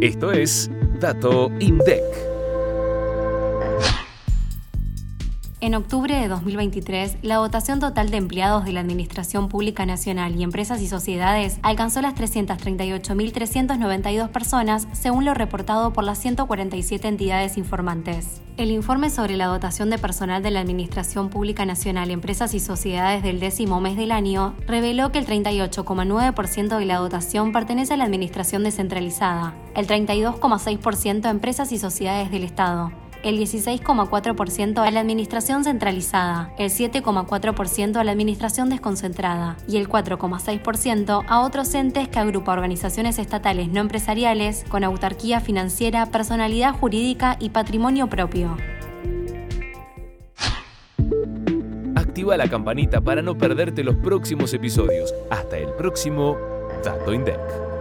Esto es Dato INDEC. En octubre de 2023, la dotación total de empleados de la Administración Pública Nacional y empresas y sociedades alcanzó las 338.392 personas, según lo reportado por las 147 entidades informantes. El informe sobre la dotación de personal de la Administración Pública Nacional, empresas y sociedades del décimo mes del año reveló que el 38,9% de la dotación pertenece a la Administración descentralizada, el 32,6% a empresas y sociedades del Estado, el 16,4% a la administración centralizada, el 7,4% a la administración desconcentrada y el 4,6% a otros entes que agrupa organizaciones estatales no empresariales con autarquía financiera, personalidad jurídica y patrimonio propio. Activa la campanita para no perderte los próximos episodios. Hasta el próximo Dato INDEC.